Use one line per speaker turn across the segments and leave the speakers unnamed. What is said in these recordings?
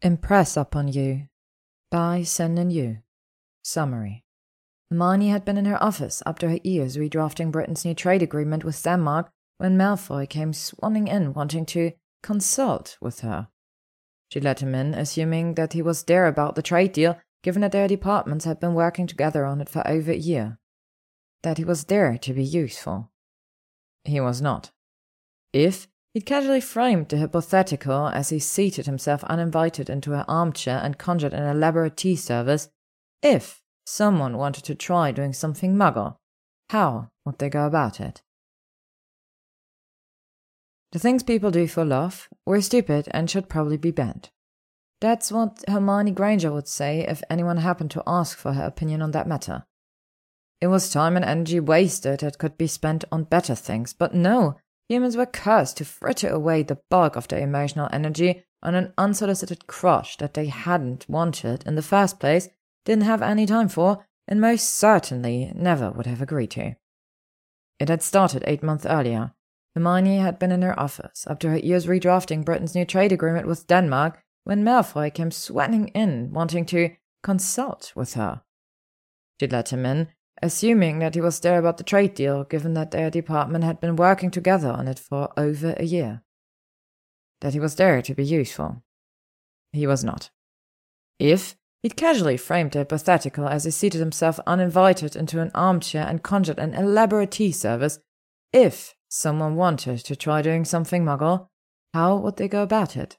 Impress upon you by Senlin Yu. Summary. Hermione had been in her office up to her ears redrafting Britain's new trade agreement with Denmark when Malfoy came swanning in wanting to consult with her. She let him in, assuming that he was there about the trade deal, given that their departments had been working together on it for over a year. That he was there to be useful. He was not. If He'd casually framed the hypothetical as he seated himself uninvited into her armchair and conjured an elaborate tea service. If someone wanted to try doing something muggle, how would they go about it? The things people do for love were stupid and should probably be banned. That's what Hermione Granger would say if anyone happened to ask for her opinion on that matter. It was time and energy wasted that could be spent on better things, but no, Humans were cursed to fritter away the bulk of their emotional energy on an unsolicited crush that they hadn't wanted in the first place, didn't have any time for, and most certainly never would have agreed to. It had started eight months earlier. Hermione had been in her office, up to her ears redrafting Britain's new trade agreement with Denmark, when Malfoy came sweating in, wanting to consult with her. She let him in, assuming that he was there about the trade deal, given that their department had been working together on it for over a year. That he was there to be useful. He was not. If he'd casually framed the hypothetical as he seated himself uninvited into an armchair and conjured an elaborate tea service, if someone wanted to try doing something muggle, how would they go about it?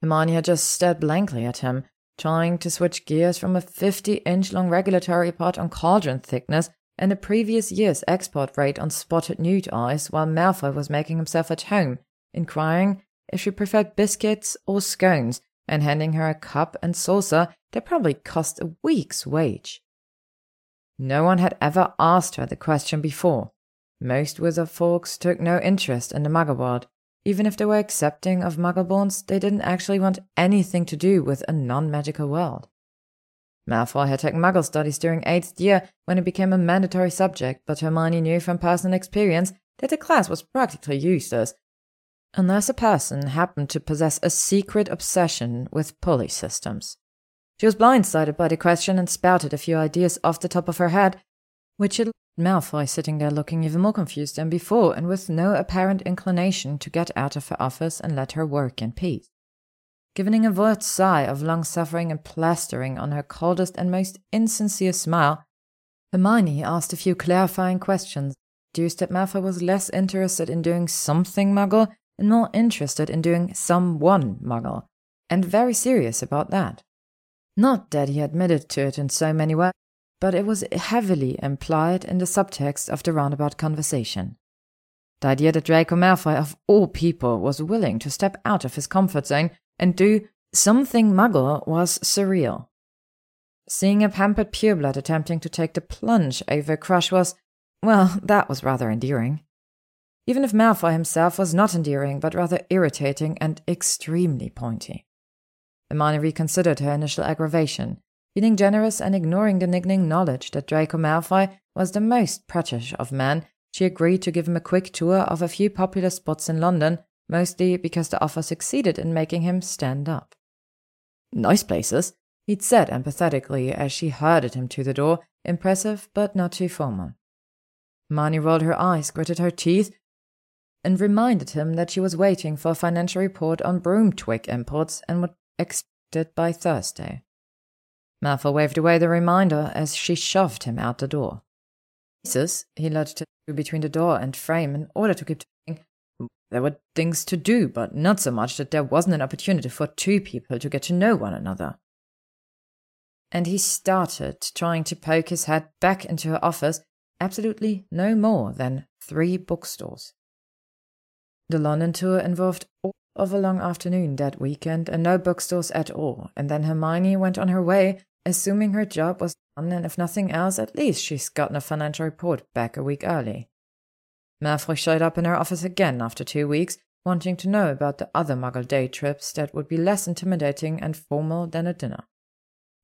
Hermione had just stared blankly at him, trying to switch gears from a 50 inch long regulatory pot on cauldron thickness and the previous year's export rate on spotted newt eyes while Malfoy was making himself at home, inquiring if she preferred biscuits or scones and handing her a cup and saucer that probably cost a week's wage. No one had ever asked her the question before. Most wizard folks took no interest in the muggle world, even if they were accepting of muggleborns, they didn't actually want anything to do with a non magical world. Malfoy had taken Muggle studies during eighth year when it became a mandatory subject, but Hermione knew from personal experience that the class was practically useless, unless a person happened to possess a secret obsession with pulley systems. She was blindsided by the question and spouted a few ideas off the top of her head, which had Malfoy sitting there looking even more confused than before and with no apparent inclination to get out of her office and let her work in peace. Giving a vert sigh of long suffering and plastering on her coldest and most insincere smile, Hermione asked a few clarifying questions, deduced that Malfoy was less interested in doing something muggle and more interested in doing someone muggle, and very serious about that. Not that he admitted to it in so many words, but it was heavily implied in the subtext of the roundabout conversation. The idea that Draco Malfoy, of all people, was willing to step out of his comfort zone and do something muggle was surreal. Seeing a pampered pureblood attempting to take the plunge over crush was, well, that was rather endearing. Even if Malfoy himself was not endearing, but rather irritating and extremely pointy. Hermione reconsidered her initial aggravation feeling generous and ignoring the niggling knowledge that Draco Malfoy was the most prattish of men, she agreed to give him a quick tour of a few popular spots in London, mostly because the offer succeeded in making him stand up. Nice places, he'd said empathetically as she herded him to the door, impressive but not too formal. Hermione rolled her eyes, gritted her teeth, and reminded him that she was waiting for a financial report on broom twig imports and would expect it by Thursday. Malfoy waved away the reminder as she shoved him out the door. Jesus, he lurched between the door and frame in order to keep talking. There were things to do, but not so much that there wasn't an opportunity for two people to get to know one another. And he started trying to poke his head back into her office, absolutely no more than three bookstores. The London tour involved all of a long afternoon that weekend and no bookstores at all, and then Hermione went on her way assuming her job was done, and if nothing else, at least she's gotten a financial report back a week early. Malfoy showed up in her office again after two weeks, wanting to know about the other Muggle day trips that would be less intimidating and formal than a dinner.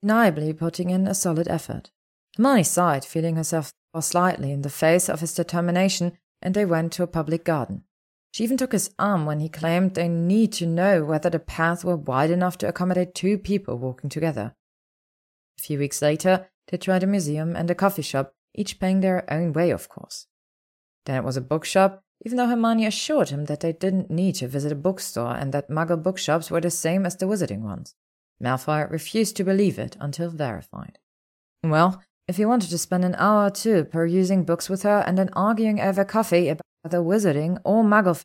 Undeniably putting in a solid effort. Hermione sighed, feeling herself slightly in the face of his determination, and they went to a public garden. She even took his arm when he claimed they need to know whether the paths were wide enough to accommodate two people walking together. A few weeks later, they tried a museum and a coffee shop, each paying their own way, of course. Then it was a bookshop, even though Hermione assured him that they didn't need to visit a bookstore and that Muggle bookshops were the same as the wizarding ones. Malfoy refused to believe it until verified. Well, if he wanted to spend an hour or two perusing books with her and then arguing over coffee about whether wizarding or muggle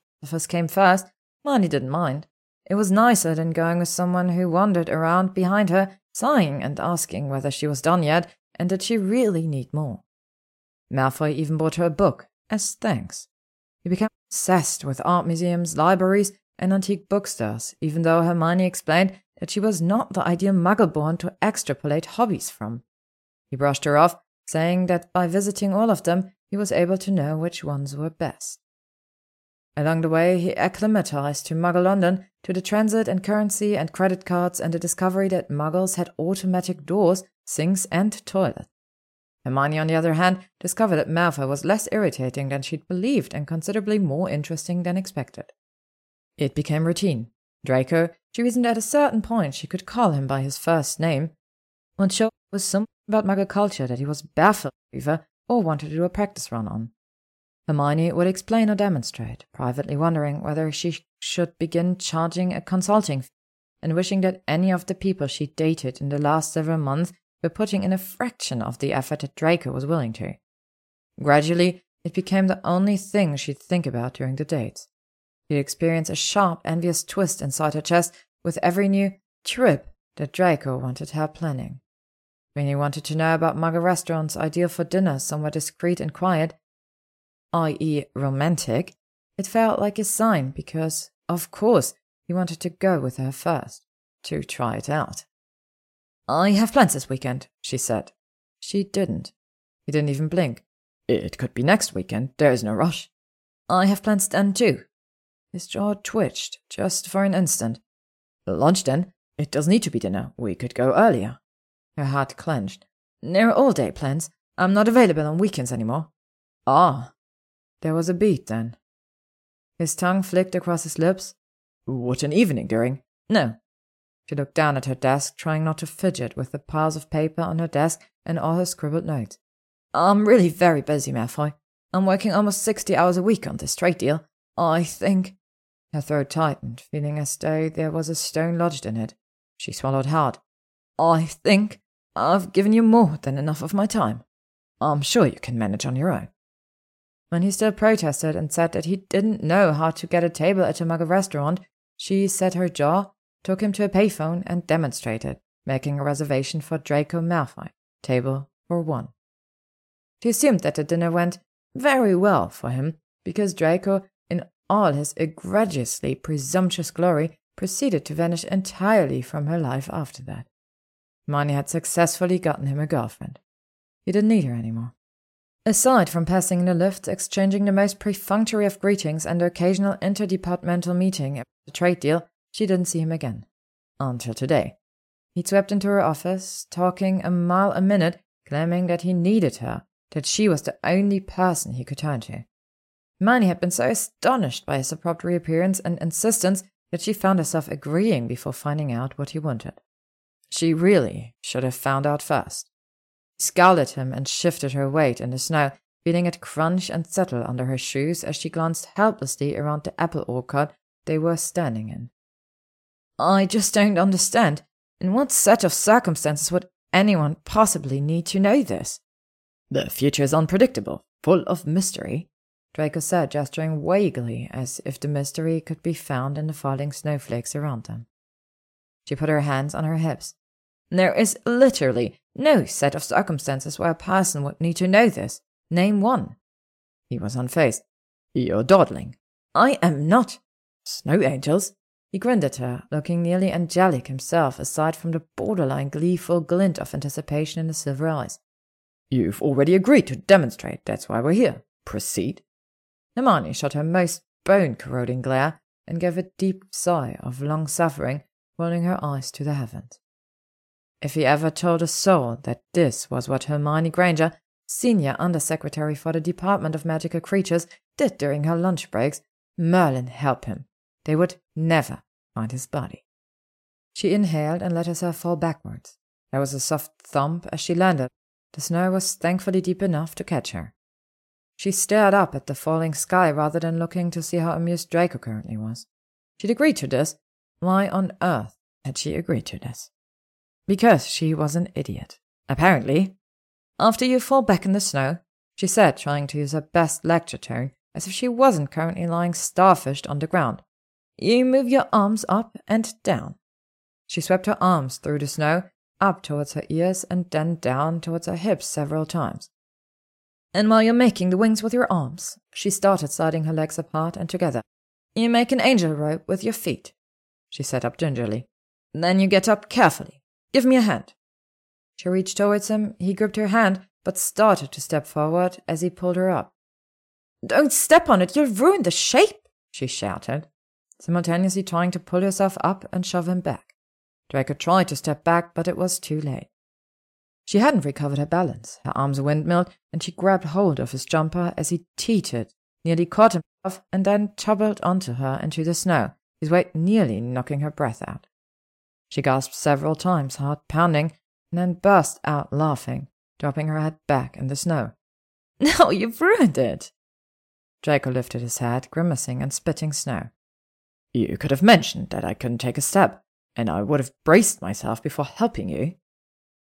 came first, Hermione didn't mind. It was nicer than going with someone who wandered around behind her, sighing and asking whether she was done yet and did she really need more. Malfoy even bought her a book as thanks. He became obsessed with art museums, libraries, and antique bookstores, even though Hermione explained that she was not the ideal muggle born to extrapolate hobbies from. He brushed her off, saying that by visiting all of them, he was able to know which ones were best. Along the way, he acclimatized to Muggle London, to the transit and currency and credit cards, and the discovery that Muggles had automatic doors, sinks, and toilets. Hermione, on the other hand, discovered that Malfoy was less irritating than she'd believed and considerably more interesting than expected. It became routine. Draco, she reasoned at a certain point she could call him by his first name, and show was something about Muggle culture that he was baffled over or wanted to do a practice run on. Hermione would explain or demonstrate, privately wondering whether she should begin charging a consulting fee and wishing that any of the people she dated in the last several months were putting in a fraction of the effort that Draco was willing to. Gradually, it became the only thing she'd think about during the dates. She'd experience a sharp, envious twist inside her chest with every new trip that Draco wanted her planning. When he wanted to know about Muggle restaurants ideal for dinner somewhere discreet and quiet, i.e., romantic, it felt like a sign because, of course, he wanted to go with her first, to try it out. I have plans this weekend, she said. She didn't. He didn't even blink. It could be next weekend, there is no rush. I have plans then too. His jaw twitched, just for an instant. Lunch then? It does need to be dinner. We could go earlier. Her heart clenched. They're all day plans. I'm not available on weekends anymore. Ah. There was a beat then. His tongue flicked across his lips. What an evening during. No. She looked down at her desk, trying not to fidget with the piles of paper on her desk and all her scribbled notes. I'm really very busy, Malfoy. I'm working almost 60 hours a week on this trade deal. I think. Her throat tightened, feeling as though there was a stone lodged in it. She swallowed hard. I think I've given you more than enough of my time. I'm sure you can manage on your own. When he still protested and said that he didn't know how to get a table at a Muggle restaurant, she set her jaw, took him to a payphone, and demonstrated, making a reservation for Draco Malfoy, table for one. She assumed that the dinner went very well for him, because Draco, in all his egregiously presumptuous glory, proceeded to vanish entirely from her life after that. Hermione had successfully gotten him a girlfriend. He didn't need her anymore. Aside from passing in the lift, exchanging the most perfunctory of greetings, and the occasional interdepartmental meeting about the trade deal, she didn't see him again. Until today. He'd swept into her office, talking a mile a minute, claiming that he needed her, that she was the only person he could turn to. Hermione had been so astonished by his abrupt reappearance and insistence that she found herself agreeing before finding out what he wanted. She really should have found out first. She scowled at him and shifted her weight in the snow, feeling it crunch and settle under her shoes as she glanced helplessly around the apple orchard they were standing in. I just don't understand. In what set of circumstances would anyone possibly need to know this? The future is unpredictable, full of mystery, Draco said, gesturing vaguely as if the mystery could be found in the falling snowflakes around them. She put her hands on her hips. There is literally no set of circumstances where a person would need to know this. Name one. He was unfazed. You're dawdling. I am not. Snow angels? He grinned at her, looking nearly angelic himself, aside from the borderline gleeful glint of anticipation in his silver eyes. You've already agreed to demonstrate, that's why we're here. Proceed. Hermione shot her most bone corroding glare and gave a deep sigh of long suffering, rolling her eyes to the heavens. If he ever told a soul that this was what Hermione Granger, Senior Undersecretary for the Department of Magical Creatures, did during her lunch breaks, Merlin help him. They would never find his body. She inhaled and let herself fall backwards. There was a soft thump as she landed. The snow was thankfully deep enough to catch her. She stared up at the falling sky rather than looking to see how amused Draco currently was. She'd agreed to this. Why on earth had she agreed to this? Because she was an idiot. Apparently. After you fall back in the snow, she said, trying to use her best lecture tone, as if she wasn't currently lying starfished on the ground. You move your arms up and down. She swept her arms through the snow, up towards her ears and then down towards her hips several times. And while you're making the wings with your arms, she started sliding her legs apart and together. You make an angel rope with your feet. She sat up gingerly. Then you get up carefully. Give me a hand. She reached towards him. He gripped her hand, but started to step forward as he pulled her up. Don't step on it, you'll ruin the shape, she shouted, simultaneously trying to pull herself up and shove him back. Draco tried to step back, but it was too late. She hadn't recovered her balance. Her arms windmilled, and she grabbed hold of his jumper as he teetered, nearly caught himself, and then tumbled onto her into the snow, his weight nearly knocking her breath out. She gasped several times, heart pounding, and then burst out laughing, dropping her head back in the snow. No, you've ruined it! Draco lifted his head, grimacing and spitting snow. You could have mentioned that I couldn't take a step and I would have braced myself before helping you.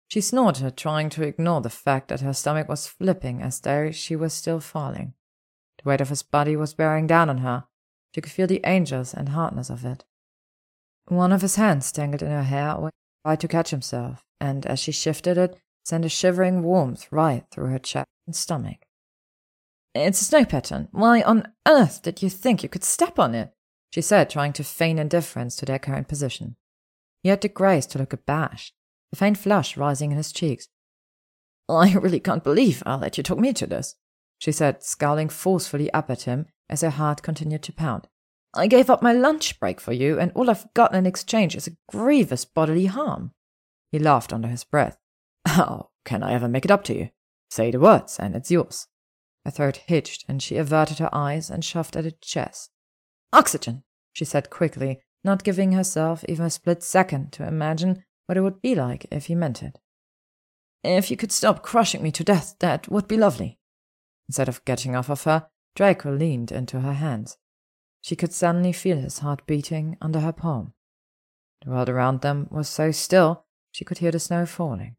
She snorted, trying to ignore the fact that her stomach was flipping as though she was still falling. The weight of his body was bearing down on her. She could feel the angels and hardness of it. One of his hands tangled in her hair tried to catch himself, and as she shifted it, sent a shivering warmth right through her chest and stomach. It's a snow pattern. Why on earth did you think you could step on it? she said, trying to feign indifference to their current position. He had the grace to look abashed, a faint flush rising in his cheeks. I really can't believe I'll let you talk me to this, she said, scowling forcefully up at him as her heart continued to pound. I gave up my lunch break for you, and all I've gotten in exchange is a grievous bodily harm. He laughed under his breath. How oh, can I ever make it up to you? Say the words, and it's yours. Her throat hitched, and she averted her eyes and shoved at her chest. Oxygen, she said quickly, not giving herself even a split second to imagine what it would be like if he meant it. If you could stop crushing me to death, that would be lovely. Instead of getting off of her, Draco leaned into her hands. She could suddenly feel his heart beating under her palm. The world around them was so still she could hear the snow falling.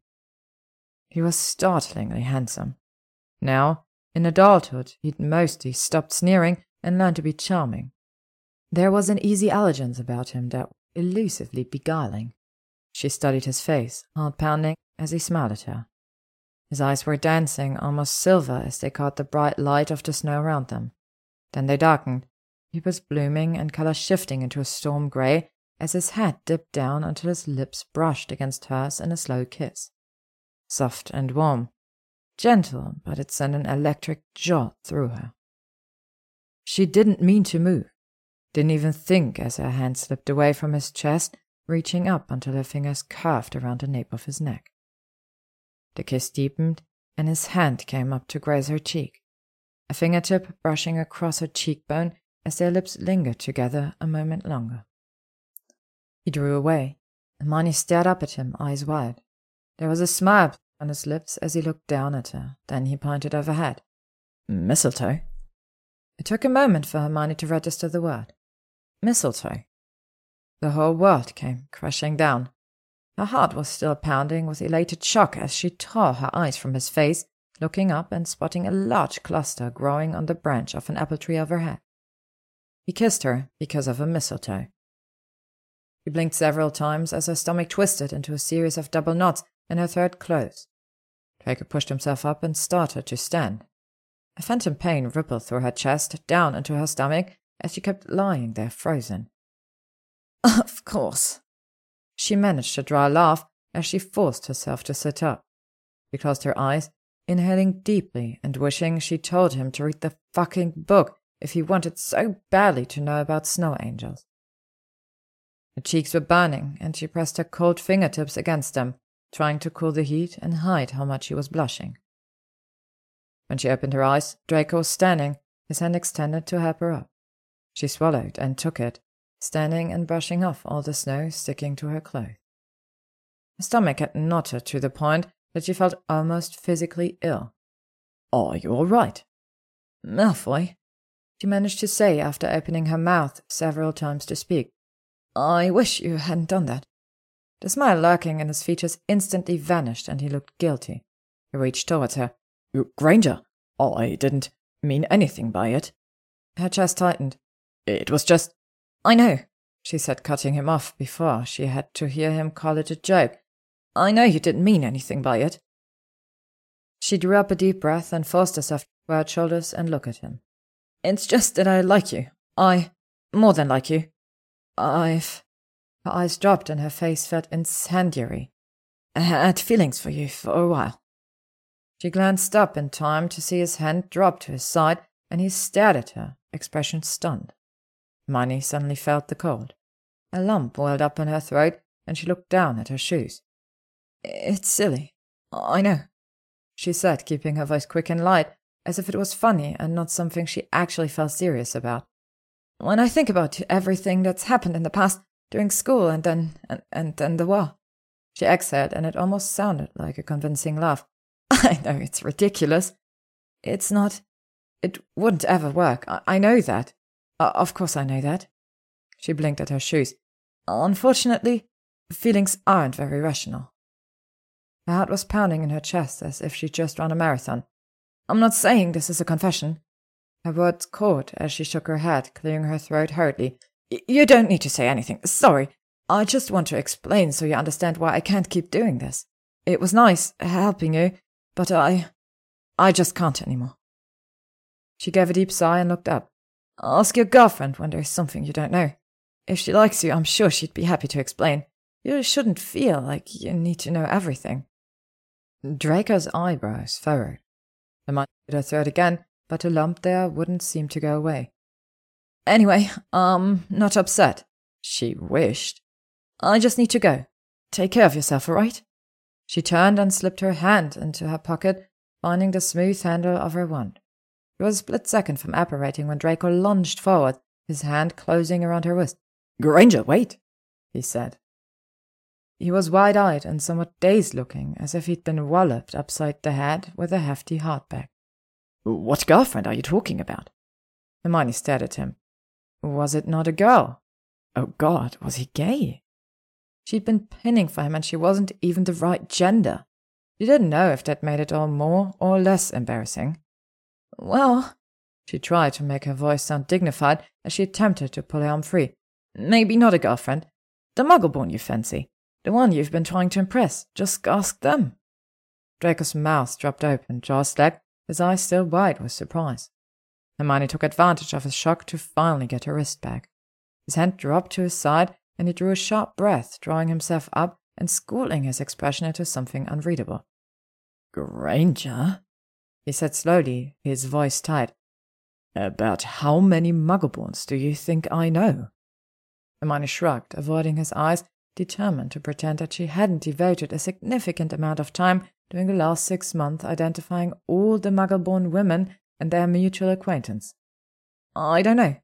He was startlingly handsome. Now, in adulthood, he'd mostly stopped sneering and learned to be charming. There was an easy elegance about him that elusively beguiling. She studied his face, heart pounding, as he smiled at her. His eyes were dancing, almost silver, as they caught the bright light of the snow around them. Then they darkened, pupils blooming and color shifting into a storm gray as his head dipped down until his lips brushed against hers in a slow kiss. Soft and warm, gentle, but it sent an electric jolt through her. She didn't mean to move. Didn't even think as her hand slipped away from his chest, reaching up until her fingers curved around the nape of his neck. The kiss deepened, and his hand came up to graze her cheek, a fingertip brushing across her cheekbone as their lips lingered together a moment longer. He drew away, Hermione stared up at him, eyes wide. There was a smile on his lips as he looked down at her. Then he pointed overhead. Mistletoe? It took a moment for Hermione to register the word. Mistletoe. The whole world came crashing down. Her heart was still pounding with elated shock as she tore her eyes from his face, looking up and spotting a large cluster growing on the branch of an apple tree overhead. He kissed her because of a mistletoe. He blinked several times as her stomach twisted into a series of double knots and her throat closed. Draco pushed himself up and started to stand. A phantom pain rippled through her chest, down into her stomach, as she kept lying there frozen. Of course. She managed to draw a dry laugh as she forced herself to sit up. She closed her eyes, inhaling deeply and wishing she told him to read the fucking book if he wanted so badly to know about snow angels. Her cheeks were burning, and she pressed her cold fingertips against them, trying to cool the heat and hide how much she was blushing. When she opened her eyes, Draco was standing, his hand extended to help her up. She swallowed and took it, standing and brushing off all the snow sticking to her clothes. Her stomach had knotted to the point that she felt almost physically ill. Are you all right? Malfoy, she managed to say after opening her mouth several times to speak. I wish you hadn't done that. The smile lurking in his features instantly vanished and he looked guilty. He reached towards her. Granger, oh, I didn't mean anything by it. Her chest tightened. It was just. I know, she said, cutting him off before she had to hear him call it a joke. I know you didn't mean anything by it. She drew up a deep breath and forced herself to her shoulders and look at him. It's just that I like you. I. more than like you. I've. Her eyes dropped and her face felt incendiary. I had feelings for you for a while. She glanced up in time to see his hand drop to his side, and he stared at her, expression stunned. Hermione suddenly felt the cold. A lump welled up in her throat, and she looked down at her shoes. It's silly. I know, she said, keeping her voice quick and light, as if it was funny and not something she actually felt serious about. When I think about everything that's happened in the past, during school and then and, and then the war. She exhaled, and it almost sounded like a convincing laugh. I know it's ridiculous. It's not. It wouldn't ever work. I, I know that. Uh, of course, I know that. She blinked at her shoes. Unfortunately, feelings aren't very rational. Her heart was pounding in her chest as if she'd just run a marathon. I'm not saying this is a confession. Her words caught as she shook her head, clearing her throat hurriedly. You don't need to say anything. Sorry. I just want to explain so you understand why I can't keep doing this. It was nice helping you, but I. I just can't anymore. She gave a deep sigh and looked up. Ask your girlfriend when there's something you don't know. If she likes you, I'm sure she'd be happy to explain. You shouldn't feel like you need to know everything. Draco's eyebrows furrowed. I might hit her throat again, but a lump there wouldn't seem to go away. Anyway, um, not upset. She wished. I just need to go. Take care of yourself, all right? She turned and slipped her hand into her pocket, finding the smooth handle of her wand. It was a split second from apparating when Draco lunged forward, his hand closing around her wrist. Granger, wait, he said. He was wide eyed and somewhat dazed looking, as if he'd been walloped upside the head with a hefty hardback. What girlfriend are you talking about? Hermione stared at him. Was it not a girl? Oh God, was he gay? She'd been pinning for him and she wasn't even the right gender. She didn't know if that made it all more or less embarrassing. Well, she tried to make her voice sound dignified as she attempted to pull her arm free. Maybe not a girlfriend. The muggleborn you fancy. The one you've been trying to impress. Just ask them. Draco's mouth dropped open, jaw slack, his eyes still wide with surprise. Hermione took advantage of his shock to finally get her wrist back. His hand dropped to his side, and he drew a sharp breath, drawing himself up and schooling his expression into something unreadable. Granger, he said slowly, his voice tight. About how many muggleborns do you think I know? Hermione shrugged, avoiding his eyes determined to pretend that she hadn't devoted a significant amount of time during the last six months identifying all the muggle-born women and their mutual acquaintance. I don't know.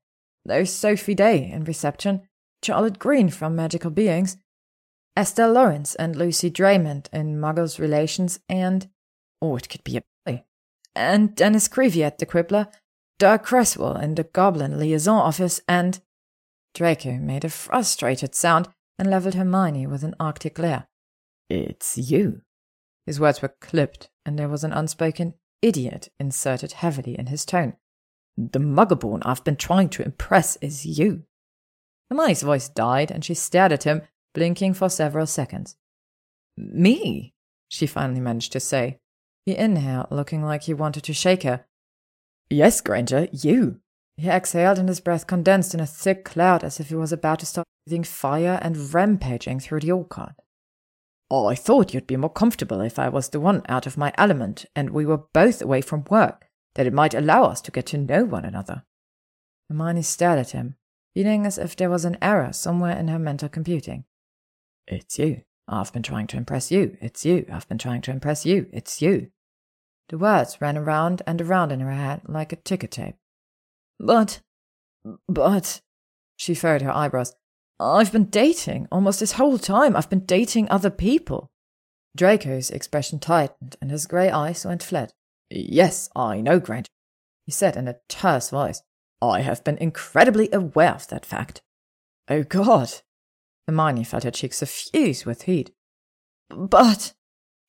There's Sophie Day in reception, Charlotte Green from Magical Beings, Estelle Lawrence and Lucy Draymond in Muggles Relations, and oh, it could be a play, and Dennis Creevey at the Quibbler, Dirk Cresswell in the Goblin Liaison Office, and Draco made a frustrated sound and leveled Hermione with an arctic glare. It's you. His words were clipped, and there was an unspoken idiot inserted heavily in his tone. The muggleborn I've been trying to impress is you. Hermione's voice died, and she stared at him, blinking for several seconds. Me? she finally managed to say. He inhaled, looking like he wanted to shake her. Yes, Granger, you. He exhaled, and his breath condensed in a thick cloud as if he was about to start breathing fire and rampaging through the orchard. Oh, I thought you'd be more comfortable if I was the one out of my element and we were both away from work, that it might allow us to get to know one another. Hermione stared at him, feeling as if there was an error somewhere in her mental computing. It's you. I've been trying to impress you. It's you. I've been trying to impress you. It's you. The words ran around and around in her head like a ticker tape. But But, she furrowed her eyebrows, I've been dating almost this whole time. I've been dating other people. Draco's expression tightened and his grey eyes went flat. Yes, I know, Granger, he said in a terse voice. I have been incredibly aware of that fact. Oh, God! Hermione felt her cheeks suffuse with heat. But,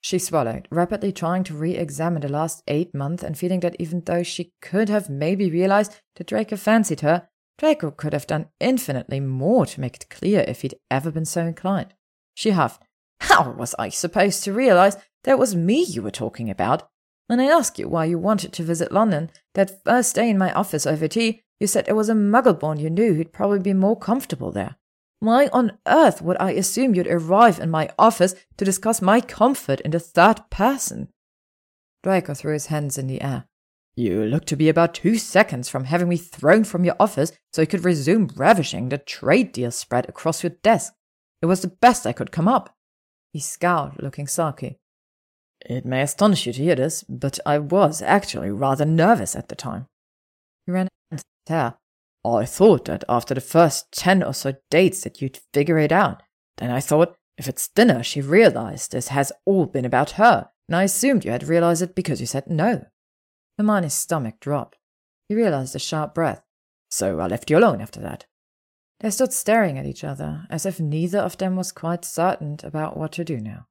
she swallowed, rapidly trying to re examine the last eight months and feeling that even though she could have maybe realized that Draco fancied her, Draco could have done infinitely more to make it clear if he'd ever been so inclined. She huffed. How was I supposed to realize that it was me you were talking about? When I asked you why you wanted to visit London, that first day in my office over tea, you said it was a muggle-born you knew who'd probably be more comfortable there. Why on earth would I assume you'd arrive in my office to discuss my comfort in the third person? Draco threw his hands in the air. You look to be about two seconds from having me thrown from your office so you could resume ravishing the trade deal spread across your desk. It was the best I could come up. He scowled, looking sulky. It may astonish you to hear this, but I was actually rather nervous at the time. He ran his hair. I thought that after the first ten or so dates that you'd figure it out. Then I thought, if it's dinner, she realized this has all been about her, and I assumed you had realized it because you said no. Hermione's stomach dropped. He realized a sharp breath. So I left you alone after that. They stood staring at each other, as if neither of them was quite certain about what to do now.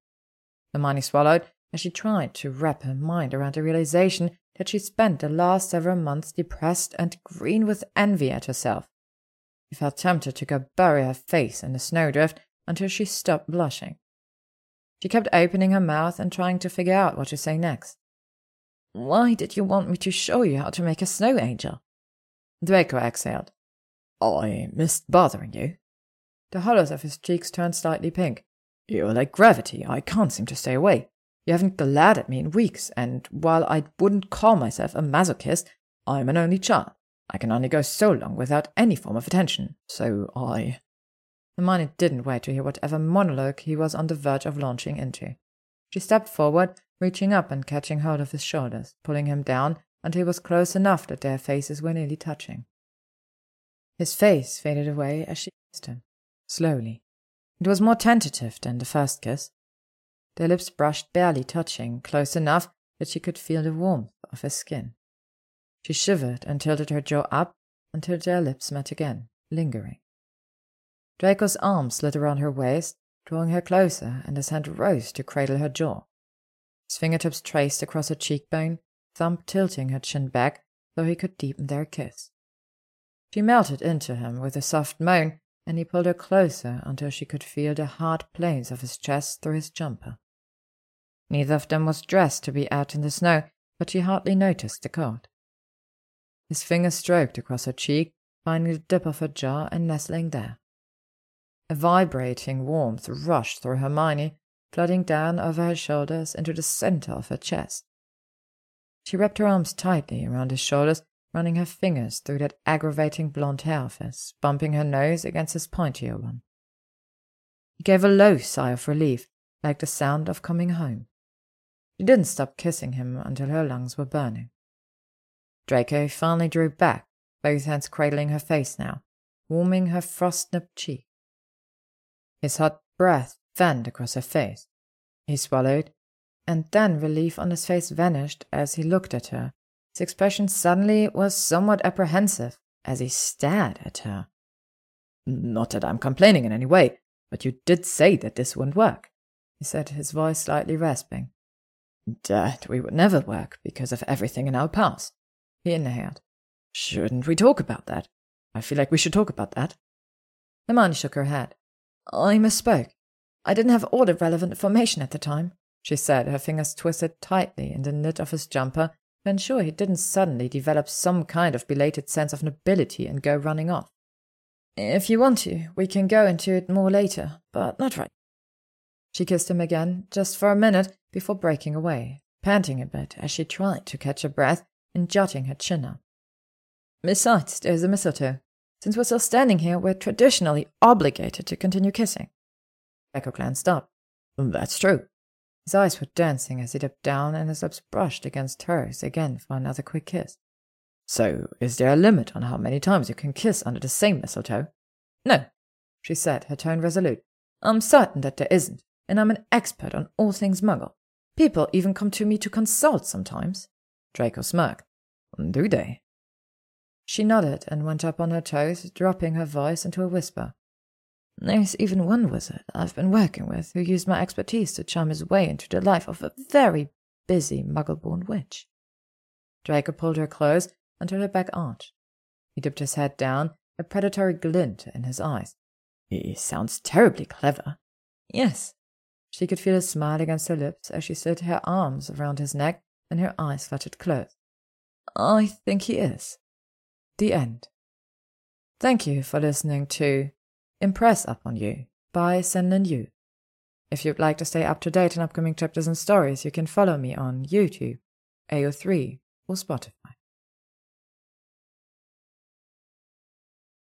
Hermione swallowed as she tried to wrap her mind around the realization that she spent the last several months depressed and green with envy at herself. She felt tempted to go bury her face in the snowdrift until she stopped blushing. She kept opening her mouth and trying to figure out what to say next. Why did you want me to show you how to make a snow angel? Draco exhaled. I missed bothering you. The hollows of his cheeks turned slightly pink. You're like gravity. I can't seem to stay away. You haven't glared at me in weeks, and while I wouldn't call myself a masochist, I'm an only child. I can only go so long without any form of attention, so I. Hermione didn't wait to hear whatever monologue he was on the verge of launching into. She stepped forward reaching up and catching hold of his shoulders, pulling him down until he was close enough that their faces were nearly touching. His face faded away as she kissed him, slowly. It was more tentative than the first kiss. Their lips brushed barely touching, close enough that she could feel the warmth of his skin. She shivered and tilted her jaw up until their lips met again, lingering. Draco's arm slid around her waist, drawing her closer, and his hand rose to cradle her jaw. His fingertips traced across her cheekbone, thumb tilting her chin back so he could deepen their kiss. She melted into him with a soft moan, and he pulled her closer until she could feel the hard planes of his chest through his jumper. Neither of them was dressed to be out in the snow, but she hardly noticed the cold. His fingers stroked across her cheek, finding the dip of her jaw and nestling there. A vibrating warmth rushed through Hermione, flooding down over her shoulders into the center of her chest. She wrapped her arms tightly around his shoulders, running her fingers through that aggravating blonde hair of his, bumping her nose against his pointier one. He gave a low sigh of relief, like the sound of coming home. She didn't stop kissing him until her lungs were burning. Draco finally drew back, both hands cradling her face now, warming her frost-nipped cheek. His hot breath fanned across her face. He swallowed, and then relief on his face vanished as he looked at her. His expression suddenly was somewhat apprehensive as he stared at her. Not that I'm complaining in any way, but you did say that this wouldn't work, he said, his voice slightly rasping. That we would never work because of everything in our past. He inhaled. Shouldn't we talk about that? I feel like we should talk about that. Hermione shook her head. I misspoke. I didn't have all the relevant information at the time, she said, her fingers twisted tightly in the knit of his jumper to ensure he didn't suddenly develop some kind of belated sense of nobility and go running off. If you want to, we can go into it more later, but not right. She kissed him again, just for a minute, before breaking away, panting a bit as she tried to catch her breath and jutting her chin up. Besides, there's a mistletoe. Since we're still standing here, we're traditionally obligated to continue kissing. Draco glanced up. That's true. His eyes were dancing as he dipped down and his lips brushed against hers again for another quick kiss. So, is there a limit on how many times you can kiss under the same mistletoe? No, she said, her tone resolute. I'm certain that there isn't, and I'm an expert on all things muggle. People even come to me to consult sometimes. Draco smirked. Do they? She nodded and went up on her toes, dropping her voice into a whisper. There's even one wizard I've been working with who used my expertise to charm his way into the life of a very busy muggle-born witch. Draco pulled her close until her back arched. He dipped his head down, a predatory glint in his eyes. He sounds terribly clever. Yes. She could feel a smile against her lips as she slid her arms around his neck and her eyes fluttered close. I think he is. The end. Thank you for listening to Impress Upon You by Senlin Yu. If you'd like to stay up to date on upcoming chapters and stories, you can follow me on YouTube, AO3, or Spotify.